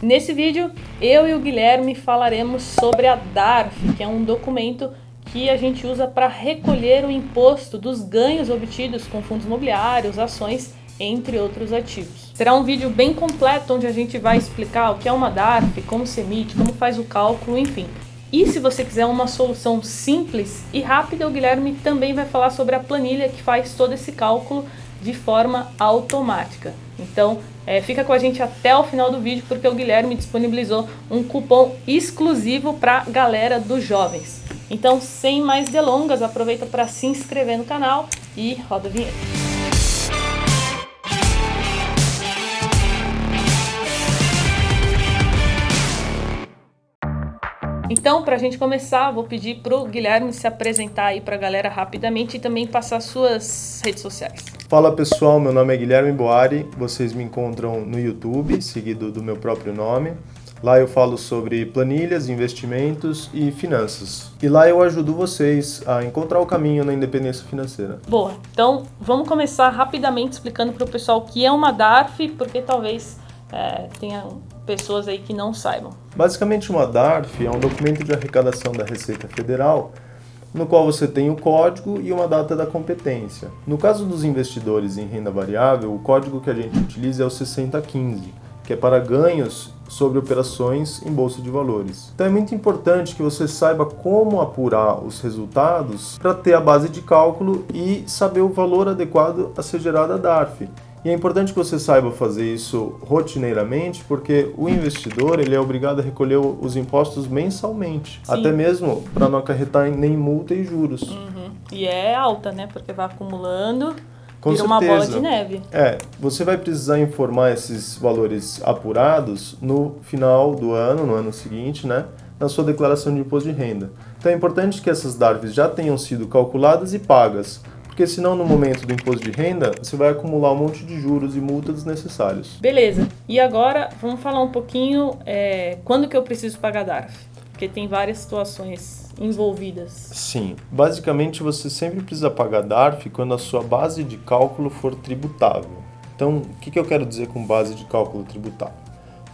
Nesse vídeo, eu e o Guilherme falaremos sobre a DARF, que é um documento que a gente usa para recolher o imposto dos ganhos obtidos com fundos imobiliários, ações, entre outros ativos. Será um vídeo bem completo onde a gente vai explicar o que é uma DARF, como se emite, como faz o cálculo, enfim. E se você quiser uma solução simples e rápida, o Guilherme também vai falar sobre a planilha que faz todo esse cálculo de forma automática. Então, é, fica com a gente até o final do vídeo porque o Guilherme disponibilizou um cupom exclusivo para galera dos jovens. Então, sem mais delongas, aproveita para se inscrever no canal e roda a vinheta. Então, para a gente começar, vou pedir para o Guilherme se apresentar aí para a galera rapidamente e também passar suas redes sociais. Fala pessoal, meu nome é Guilherme Boari, vocês me encontram no YouTube, seguido do meu próprio nome. Lá eu falo sobre planilhas, investimentos e finanças. E lá eu ajudo vocês a encontrar o caminho na independência financeira. Boa, então vamos começar rapidamente explicando para o pessoal o que é uma DARF, porque talvez é, tenha pessoas aí que não saibam. Basicamente, uma DARF é um documento de arrecadação da Receita Federal no qual você tem o código e uma data da competência. No caso dos investidores em renda variável, o código que a gente utiliza é o 6015, que é para ganhos sobre operações em bolsa de valores. Então é muito importante que você saiba como apurar os resultados para ter a base de cálculo e saber o valor adequado a ser gerado a DARF. E é importante que você saiba fazer isso rotineiramente, porque o investidor ele é obrigado a recolher os impostos mensalmente, Sim. até mesmo para não acarretar nem multa e juros. Uhum. E é alta, né? Porque vai acumulando. Com vira certeza. uma bola de neve. É, você vai precisar informar esses valores apurados no final do ano, no ano seguinte, né? Na sua declaração de imposto de renda. Então é importante que essas DARFs já tenham sido calculadas e pagas porque senão no momento do imposto de renda você vai acumular um monte de juros e multas desnecessários. Beleza. E agora vamos falar um pouquinho é, quando que eu preciso pagar DARF, porque tem várias situações envolvidas. Sim, basicamente você sempre precisa pagar DARF quando a sua base de cálculo for tributável. Então, o que, que eu quero dizer com base de cálculo tributável?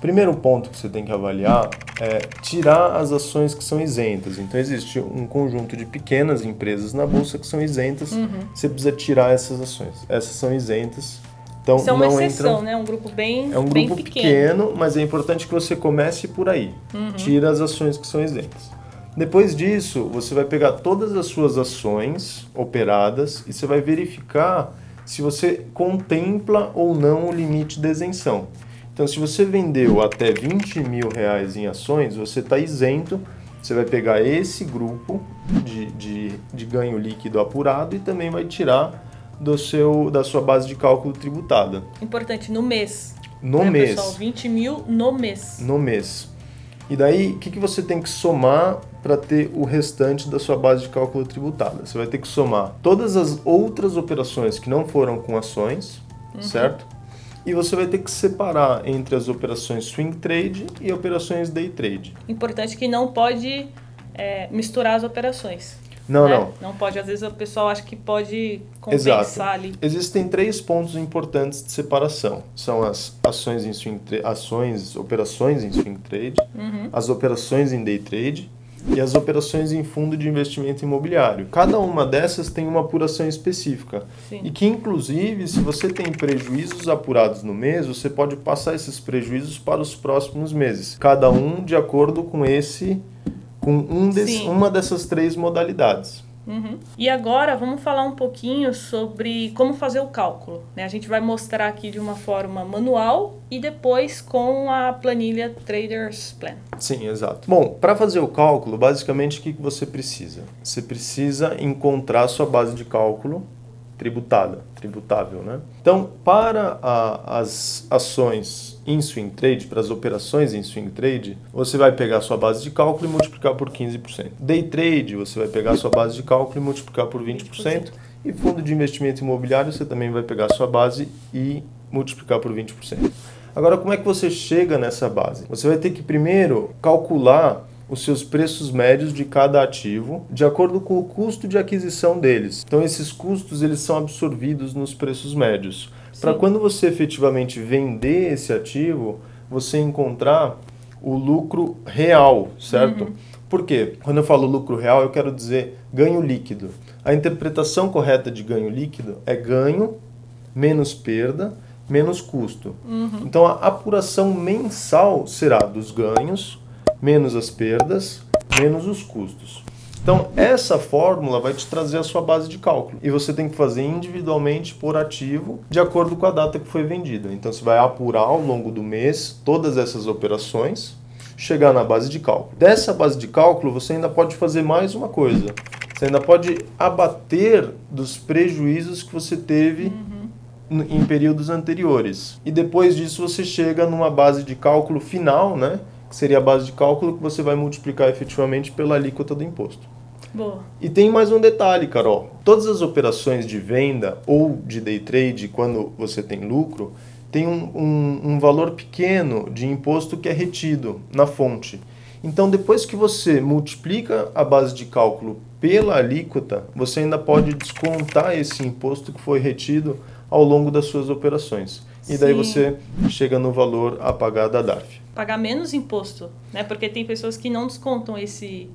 Primeiro ponto que você tem que avaliar é tirar as ações que são isentas. Então existe um conjunto de pequenas empresas na bolsa que são isentas. Uhum. Você precisa tirar essas ações. Essas são isentas. Então Isso é uma não exceção, entram... né? Um grupo bem É um bem grupo pequeno. pequeno. mas é importante que você comece por aí. Uhum. Tira as ações que são isentas. Depois disso, você vai pegar todas as suas ações operadas e você vai verificar se você contempla ou não o limite de isenção. Então, se você vendeu até 20 mil reais em ações, você está isento. Você vai pegar esse grupo de, de, de ganho líquido apurado e também vai tirar do seu, da sua base de cálculo tributada. Importante, no mês. No né, mês. Pessoal, 20 mil no mês. No mês. E daí, o que, que você tem que somar para ter o restante da sua base de cálculo tributada? Você vai ter que somar todas as outras operações que não foram com ações, uhum. certo? E você vai ter que separar entre as operações swing trade e operações day trade. Importante que não pode é, misturar as operações. Não, né? não. Não pode, às vezes o pessoal acha que pode compensar Exato. ali. Existem três pontos importantes de separação. São as ações em swing ações, operações em swing trade, uhum. as operações em day trade e as operações em fundo de investimento imobiliário. Cada uma dessas tem uma apuração específica. Sim. E que, inclusive, se você tem prejuízos apurados no mês, você pode passar esses prejuízos para os próximos meses. Cada um de acordo com esse, com um desse, uma dessas três modalidades. Uhum. E agora vamos falar um pouquinho sobre como fazer o cálculo. Né? A gente vai mostrar aqui de uma forma manual e depois com a planilha Traders Plan. Sim, exato. Bom, para fazer o cálculo, basicamente o que você precisa? Você precisa encontrar a sua base de cálculo tributada, tributável, né? Então, para a, as ações em swing trade, para as operações em swing trade, você vai pegar sua base de cálculo e multiplicar por 15%. Day trade, você vai pegar sua base de cálculo e multiplicar por 20%. 20%. E fundo de investimento imobiliário, você também vai pegar sua base e multiplicar por 20%. Agora, como é que você chega nessa base? Você vai ter que primeiro calcular os seus preços médios de cada ativo de acordo com o custo de aquisição deles. Então esses custos eles são absorvidos nos preços médios. Para quando você efetivamente vender esse ativo, você encontrar o lucro real, certo? Uhum. Por quê? Quando eu falo lucro real, eu quero dizer ganho líquido. A interpretação correta de ganho líquido é ganho menos perda menos custo. Uhum. Então a apuração mensal será dos ganhos menos as perdas menos os custos. Então, essa fórmula vai te trazer a sua base de cálculo. E você tem que fazer individualmente por ativo, de acordo com a data que foi vendida. Então, você vai apurar ao longo do mês todas essas operações, chegar na base de cálculo. Dessa base de cálculo, você ainda pode fazer mais uma coisa. Você ainda pode abater dos prejuízos que você teve. Uhum em períodos anteriores. E depois disso você chega numa base de cálculo final, né? Que seria a base de cálculo que você vai multiplicar efetivamente pela alíquota do imposto. Boa. E tem mais um detalhe, Carol. Todas as operações de venda ou de day trade, quando você tem lucro, tem um, um, um valor pequeno de imposto que é retido na fonte. Então, depois que você multiplica a base de cálculo pela alíquota, você ainda pode descontar esse imposto que foi retido ao longo das suas operações. E daí você chega no valor a pagar da DARF. Pagar menos imposto, né? Porque tem pessoas que não descontam esse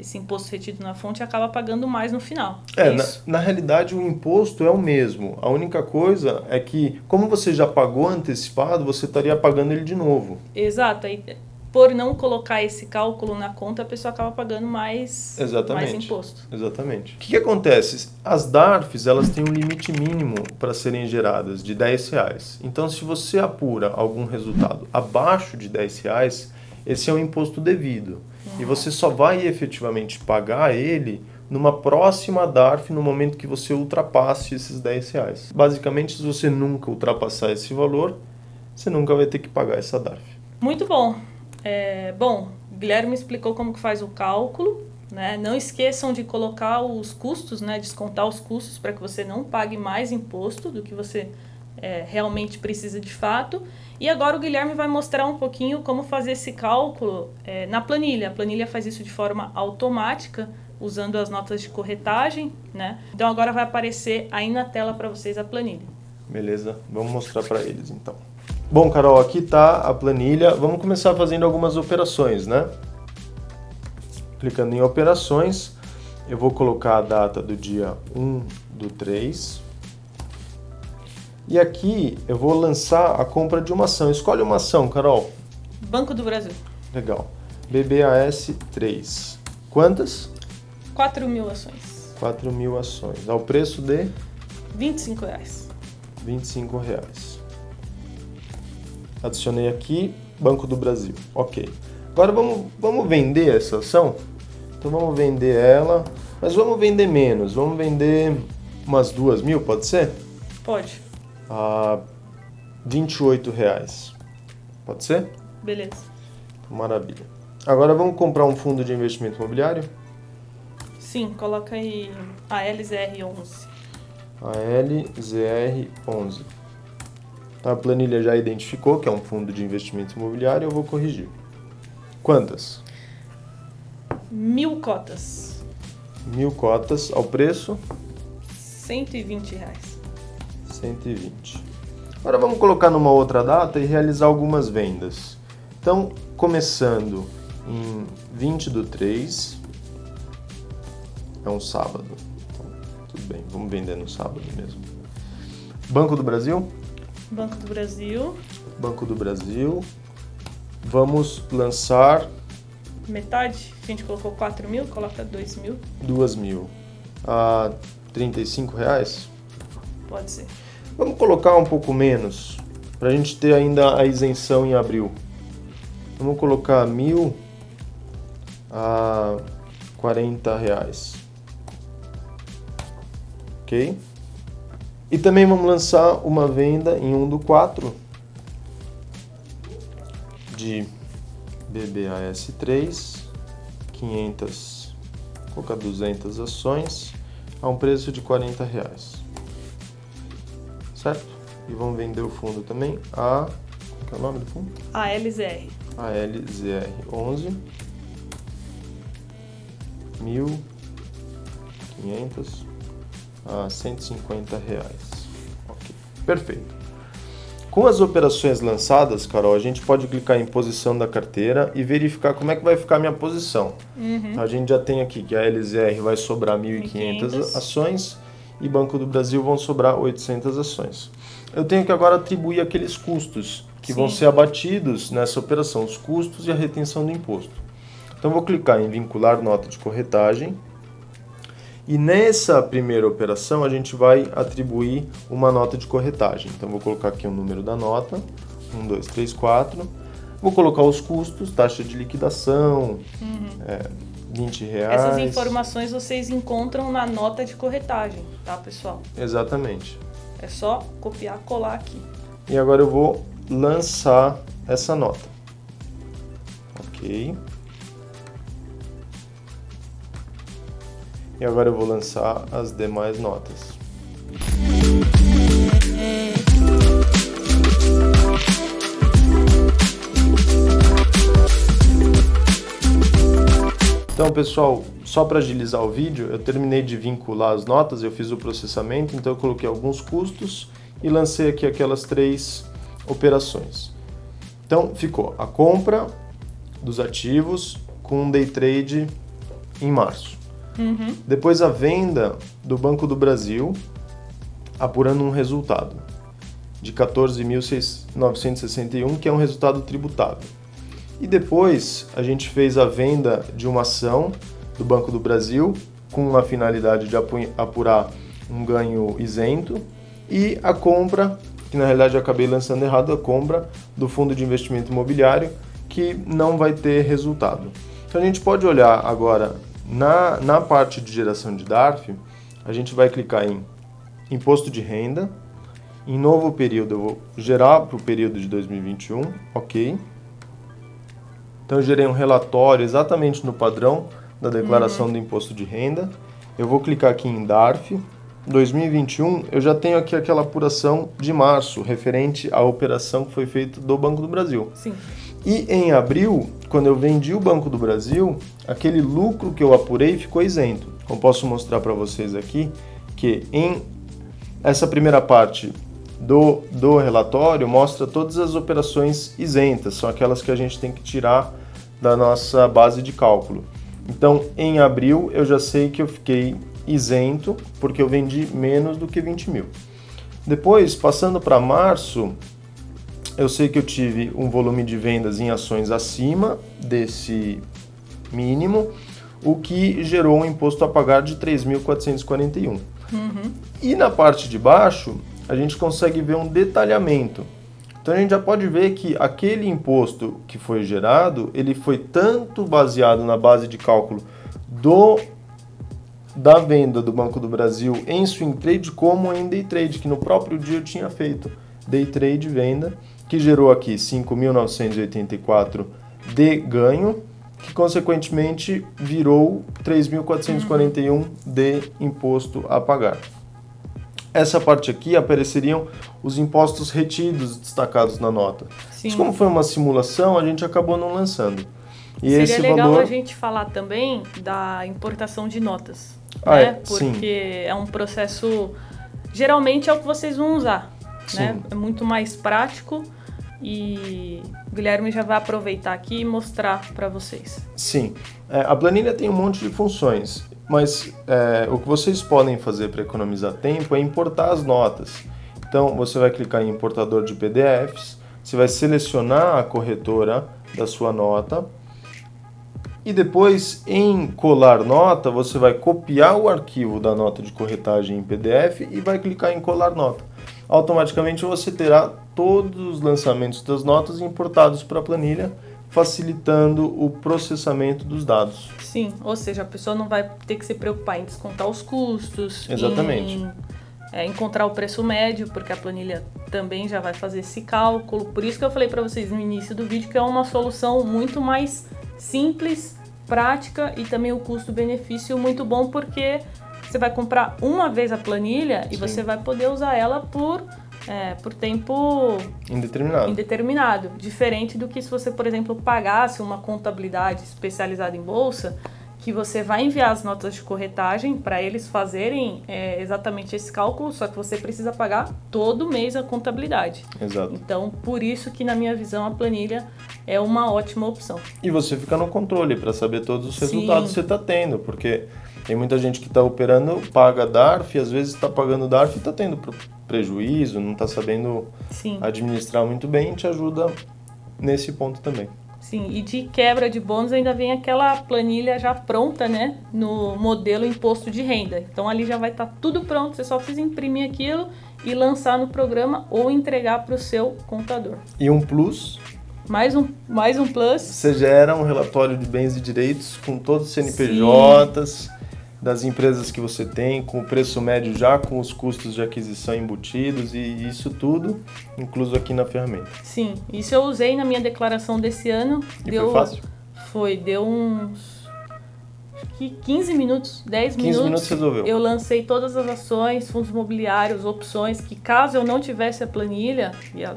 esse imposto retido na fonte e acaba pagando mais no final. É, é na, na, realidade o imposto é o mesmo. A única coisa é que, como você já pagou antecipado, você estaria pagando ele de novo. Exato. Aí, por não colocar esse cálculo na conta, a pessoa acaba pagando mais, Exatamente. mais imposto. Exatamente. O que, que acontece? As DARFs elas têm um limite mínimo para serem geradas de 10 reais. Então, se você apura algum resultado abaixo de 10 reais, esse é um imposto devido. Uhum. E você só vai efetivamente pagar ele numa próxima DARF no momento que você ultrapasse esses 10 reais. Basicamente, se você nunca ultrapassar esse valor, você nunca vai ter que pagar essa DARF. Muito bom. É, bom, Guilherme explicou como que faz o cálculo, né? Não esqueçam de colocar os custos, né? Descontar os custos para que você não pague mais imposto do que você é, realmente precisa de fato. E agora o Guilherme vai mostrar um pouquinho como fazer esse cálculo é, na planilha. A planilha faz isso de forma automática, usando as notas de corretagem, né? Então agora vai aparecer aí na tela para vocês a planilha. Beleza, vamos mostrar para eles então. Bom, Carol, aqui está a planilha. Vamos começar fazendo algumas operações, né? Clicando em operações, eu vou colocar a data do dia 1 do 3. E aqui eu vou lançar a compra de uma ação. Escolhe uma ação, Carol. Banco do Brasil. Legal. BBAS 3. Quantas? 4 mil ações. 4 mil ações. Ao preço de? 25 reais. 25 reais. Adicionei aqui Banco do Brasil. Ok. Agora vamos, vamos vender essa ação? Então vamos vender ela, mas vamos vender menos. Vamos vender umas duas mil, pode ser? Pode. A 28 reais. Pode ser? Beleza. Maravilha. Agora vamos comprar um fundo de investimento imobiliário? Sim, coloca aí a LZR11. A LZR11. A planilha já identificou que é um fundo de investimento imobiliário, eu vou corrigir. Quantas? Mil cotas. Mil cotas ao preço? 120 reais. 120. Agora vamos colocar numa outra data e realizar algumas vendas. Então, começando em 20 do 3, é um sábado. Então, tudo bem, vamos vender no sábado mesmo. Banco do Brasil? Banco do Brasil. Banco do Brasil. Vamos lançar. Metade? A gente colocou 4 mil, coloca 2 mil. 2 mil. A 35 reais? Pode ser. Vamos colocar um pouco menos, para a gente ter ainda a isenção em abril. Vamos colocar mil a 40 reais. Ok? E também vamos lançar uma venda em 1 do 4 de BBAS3, 500, colocar 200 ações a um preço de 40 reais. Certo? E vamos vender o fundo também a qual é o nome do fundo? ALZR. ALZR11 1500 a 150 reais. Ok, perfeito. Com as operações lançadas, Carol, a gente pode clicar em posição da carteira e verificar como é que vai ficar a minha posição. Uhum. A gente já tem aqui que a LZR vai sobrar 1.500 ações e Banco do Brasil vão sobrar 800 ações. Eu tenho que agora atribuir aqueles custos que Sim. vão ser abatidos nessa operação, os custos e a retenção do imposto. Então vou clicar em vincular nota de corretagem e nessa primeira operação a gente vai atribuir uma nota de corretagem. Então vou colocar aqui o número da nota, 1, 2, 3, 4. Vou colocar os custos, taxa de liquidação, uhum. é, 20 reais. Essas informações vocês encontram na nota de corretagem, tá pessoal? Exatamente. É só copiar, colar aqui. E agora eu vou lançar essa nota. Ok. E agora eu vou lançar as demais notas. Então, pessoal, só para agilizar o vídeo, eu terminei de vincular as notas, eu fiz o processamento, então eu coloquei alguns custos e lancei aqui aquelas três operações. Então, ficou a compra dos ativos com um day trade em março. Uhum. Depois a venda do Banco do Brasil, apurando um resultado de 14.961, que é um resultado tributável. E depois a gente fez a venda de uma ação do Banco do Brasil com a finalidade de apurar um ganho isento e a compra, que na realidade eu acabei lançando errado, a compra do fundo de investimento imobiliário que não vai ter resultado. Então a gente pode olhar agora na, na parte de geração de DARF, a gente vai clicar em Imposto de Renda. Em novo período, eu vou gerar para o período de 2021, ok. Então, eu gerei um relatório exatamente no padrão da declaração uhum. do Imposto de Renda. Eu vou clicar aqui em DARF. 2021, eu já tenho aqui aquela apuração de março, referente à operação que foi feita do Banco do Brasil. Sim. E em abril, quando eu vendi o Banco do Brasil, aquele lucro que eu apurei ficou isento. Como posso mostrar para vocês aqui, que em essa primeira parte do, do relatório mostra todas as operações isentas, são aquelas que a gente tem que tirar da nossa base de cálculo. Então, em abril, eu já sei que eu fiquei isento, porque eu vendi menos do que 20 mil. Depois, passando para março, eu sei que eu tive um volume de vendas em ações acima desse mínimo, o que gerou um imposto a pagar de 3.441. Uhum. E na parte de baixo, a gente consegue ver um detalhamento. Então a gente já pode ver que aquele imposto que foi gerado, ele foi tanto baseado na base de cálculo do da venda do Banco do Brasil em swing trade como em day trade, que no próprio dia eu tinha feito day trade venda que gerou aqui 5.984 de ganho, que consequentemente virou 3.441 de imposto a pagar. Essa parte aqui apareceriam os impostos retidos destacados na nota. Sim. Mas como foi uma simulação, a gente acabou não lançando. E Seria esse legal valor... a gente falar também da importação de notas, ah, né? É, Porque é um processo geralmente é o que vocês vão usar, né? É muito mais prático e o Guilherme já vai aproveitar aqui e mostrar para vocês. Sim, é, a planilha tem um monte de funções, mas é, o que vocês podem fazer para economizar tempo é importar as notas. Então você vai clicar em importador de PDFs, você vai selecionar a corretora da sua nota e depois em colar nota você vai copiar o arquivo da nota de corretagem em PDF e vai clicar em colar nota automaticamente você terá todos os lançamentos das notas importados para a planilha, facilitando o processamento dos dados. Sim, ou seja, a pessoa não vai ter que se preocupar em descontar os custos, Exatamente. Em, é, encontrar o preço médio, porque a planilha também já vai fazer esse cálculo. Por isso que eu falei para vocês no início do vídeo que é uma solução muito mais simples, prática e também o custo-benefício muito bom, porque você vai comprar uma vez a planilha Sim. e você vai poder usar ela por, é, por tempo indeterminado. indeterminado. Diferente do que se você, por exemplo, pagasse uma contabilidade especializada em bolsa, que você vai enviar as notas de corretagem para eles fazerem é, exatamente esse cálculo, só que você precisa pagar todo mês a contabilidade. Exato. Então, por isso que na minha visão a planilha é uma ótima opção. E você fica no controle para saber todos os resultados Sim. que você está tendo, porque tem muita gente que está operando, paga DARF, às vezes está pagando DARF e está tendo pre- prejuízo, não está sabendo Sim. administrar muito bem, te ajuda nesse ponto também. Sim, e de quebra de bônus ainda vem aquela planilha já pronta, né? No modelo imposto de renda. Então ali já vai estar tudo pronto, você só precisa imprimir aquilo e lançar no programa ou entregar para o seu contador. E um plus, Mais um, mais um plus. você gera um relatório de bens e direitos com todos os CNPJs das empresas que você tem, com o preço médio já com os custos de aquisição embutidos e isso tudo incluso aqui na ferramenta. Sim, isso eu usei na minha declaração desse ano. E deu, foi fácil? Foi, deu uns que 15 minutos, 10 15 minutos. minutos resolveu. Eu lancei todas as ações, fundos imobiliários, opções, que caso eu não tivesse a planilha,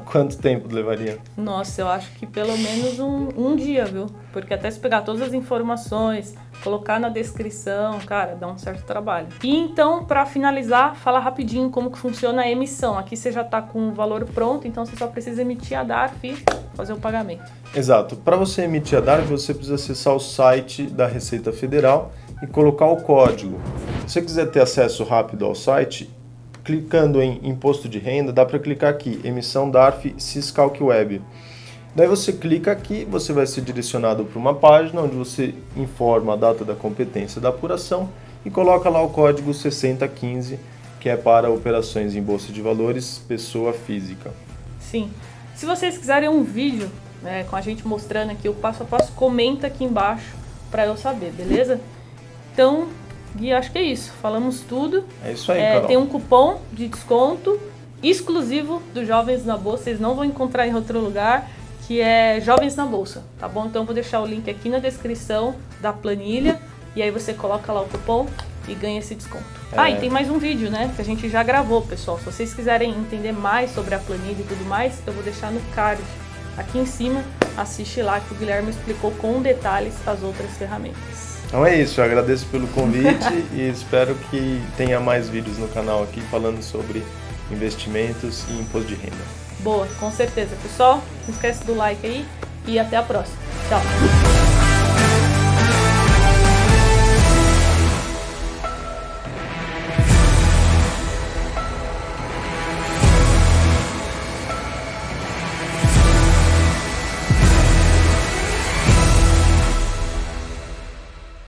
Quanto tempo levaria? Nossa, eu acho que pelo menos um, um dia, viu? Porque até se pegar todas as informações, colocar na descrição, cara, dá um certo trabalho. E então, para finalizar, falar rapidinho como que funciona a emissão. Aqui você já tá com o valor pronto, então você só precisa emitir a DARF e fazer o pagamento. Exato. Para você emitir a DARF, você precisa acessar o site da Receita Federal e colocar o código. Se você quiser ter acesso rápido ao site, clicando em Imposto de Renda, dá para clicar aqui, Emissão DARF Syscalc Web. Daí você clica aqui, você vai ser direcionado para uma página onde você informa a data da competência da apuração e coloca lá o código 6015, que é para operações em bolsa de valores pessoa física. Sim. Se vocês quiserem um vídeo né, com a gente mostrando aqui o passo a passo, comenta aqui embaixo para eu saber, beleza? Então, Gui, acho que é isso. Falamos tudo. É isso aí, É, tem um cupom de desconto exclusivo do Jovens na Bolsa. Vocês não vão encontrar em outro lugar, que é Jovens na Bolsa, tá bom? Então eu vou deixar o link aqui na descrição da planilha e aí você coloca lá o cupom e ganha esse desconto. É. Ah, e tem mais um vídeo, né? Que a gente já gravou, pessoal. Se vocês quiserem entender mais sobre a planilha e tudo mais, eu vou deixar no card aqui em cima. Assiste lá que o Guilherme explicou com detalhes as outras ferramentas. Então é isso, eu agradeço pelo convite e espero que tenha mais vídeos no canal aqui falando sobre investimentos e imposto de renda. Boa, com certeza. Pessoal, não esquece do like aí e até a próxima. Tchau!